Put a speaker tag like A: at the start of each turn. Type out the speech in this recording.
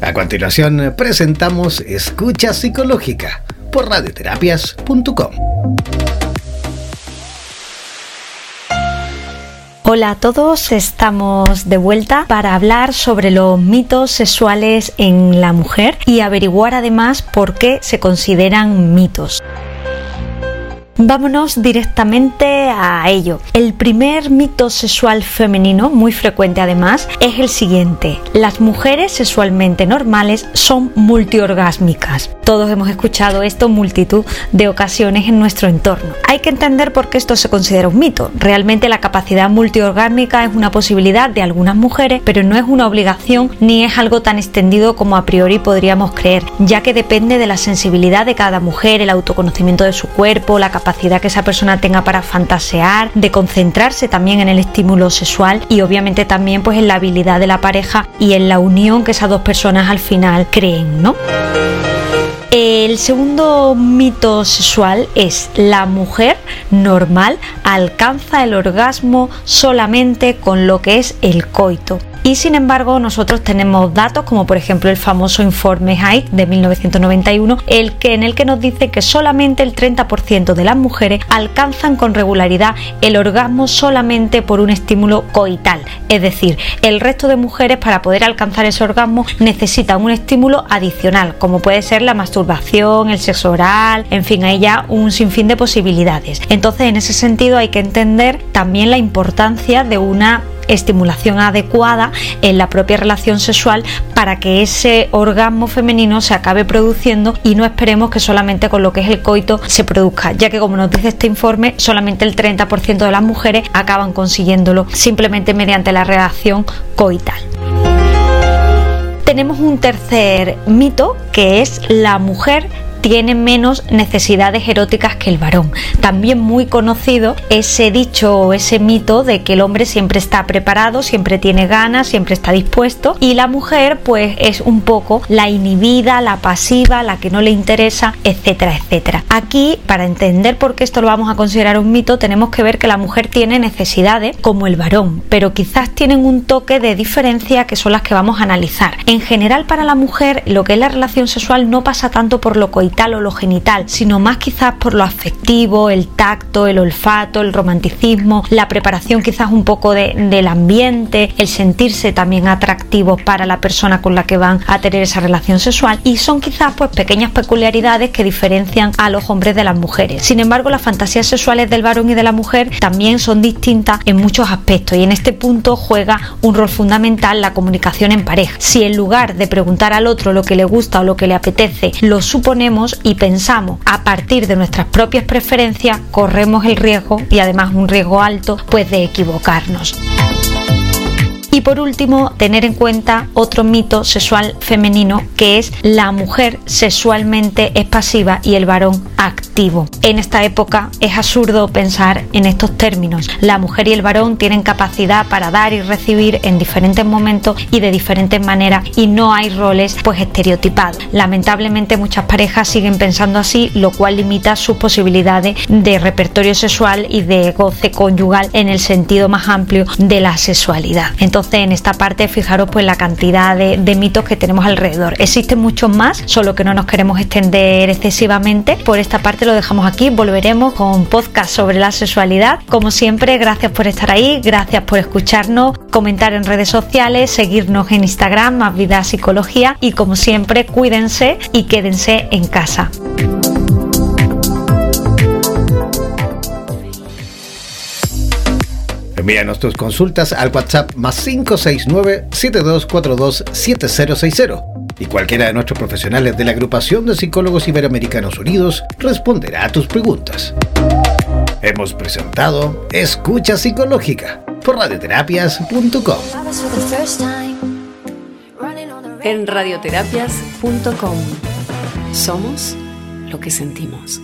A: A continuación presentamos Escucha Psicológica por radioterapias.com.
B: Hola a todos, estamos de vuelta para hablar sobre los mitos sexuales en la mujer y averiguar además por qué se consideran mitos. Vámonos directamente a ello. El primer mito sexual femenino, muy frecuente además, es el siguiente. Las mujeres sexualmente normales son multiorgásmicas. Todos hemos escuchado esto multitud de ocasiones en nuestro entorno. Hay que entender por qué esto se considera un mito. Realmente la capacidad multiorgásmica es una posibilidad de algunas mujeres, pero no es una obligación ni es algo tan extendido como a priori podríamos creer, ya que depende de la sensibilidad de cada mujer, el autoconocimiento de su cuerpo, la capacidad capacidad que esa persona tenga para fantasear, de concentrarse también en el estímulo sexual y obviamente también pues en la habilidad de la pareja y en la unión que esas dos personas al final creen, ¿no? El segundo mito sexual es la mujer normal alcanza el orgasmo solamente con lo que es el coito. Y sin embargo, nosotros tenemos datos como por ejemplo el famoso informe Height de 1991, el que, en el que nos dice que solamente el 30% de las mujeres alcanzan con regularidad el orgasmo solamente por un estímulo coital. Es decir, el resto de mujeres para poder alcanzar ese orgasmo necesitan un estímulo adicional, como puede ser la masturbación, el sexo oral, en fin, hay ya un sinfín de posibilidades. Entonces, en ese sentido hay que entender también la importancia de una estimulación adecuada en la propia relación sexual para que ese orgasmo femenino se acabe produciendo y no esperemos que solamente con lo que es el coito se produzca, ya que como nos dice este informe, solamente el 30% de las mujeres acaban consiguiéndolo simplemente mediante la relación coital. Tenemos un tercer mito que es la mujer tiene menos necesidades eróticas que el varón. También muy conocido ese dicho o ese mito de que el hombre siempre está preparado, siempre tiene ganas, siempre está dispuesto y la mujer pues es un poco la inhibida, la pasiva, la que no le interesa, etcétera, etcétera. Aquí, para entender por qué esto lo vamos a considerar un mito, tenemos que ver que la mujer tiene necesidades como el varón, pero quizás tienen un toque de diferencia que son las que vamos a analizar. En general para la mujer lo que es la relación sexual no pasa tanto por lo o lo genital, sino más quizás por lo afectivo, el tacto, el olfato, el romanticismo, la preparación quizás un poco del ambiente, el sentirse también atractivo para la persona con la que van a tener esa relación sexual y son quizás pues pequeñas peculiaridades que diferencian a los hombres de las mujeres. Sin embargo, las fantasías sexuales del varón y de la mujer también son distintas en muchos aspectos y en este punto juega un rol fundamental la comunicación en pareja. Si en lugar de preguntar al otro lo que le gusta o lo que le apetece, lo suponemos, y pensamos a partir de nuestras propias preferencias, corremos el riesgo y además un riesgo alto pues de equivocarnos. Por último, tener en cuenta otro mito sexual femenino que es la mujer sexualmente es pasiva y el varón activo. En esta época es absurdo pensar en estos términos. La mujer y el varón tienen capacidad para dar y recibir en diferentes momentos y de diferentes maneras y no hay roles pues estereotipados. Lamentablemente muchas parejas siguen pensando así, lo cual limita sus posibilidades de repertorio sexual y de goce conyugal en el sentido más amplio de la sexualidad. Entonces en esta parte fijaros pues la cantidad de, de mitos que tenemos alrededor. Existen muchos más, solo que no nos queremos extender excesivamente. Por esta parte lo dejamos aquí, volveremos con podcast sobre la sexualidad. Como siempre, gracias por estar ahí, gracias por escucharnos, comentar en redes sociales, seguirnos en Instagram, más vida psicología y como siempre, cuídense y quédense en casa.
A: Envíanos tus consultas al WhatsApp más 569-7242-7060 y cualquiera de nuestros profesionales de la Agrupación de Psicólogos Iberoamericanos Unidos responderá a tus preguntas. Hemos presentado Escucha Psicológica por radioterapias.com.
C: En radioterapias.com somos lo que sentimos.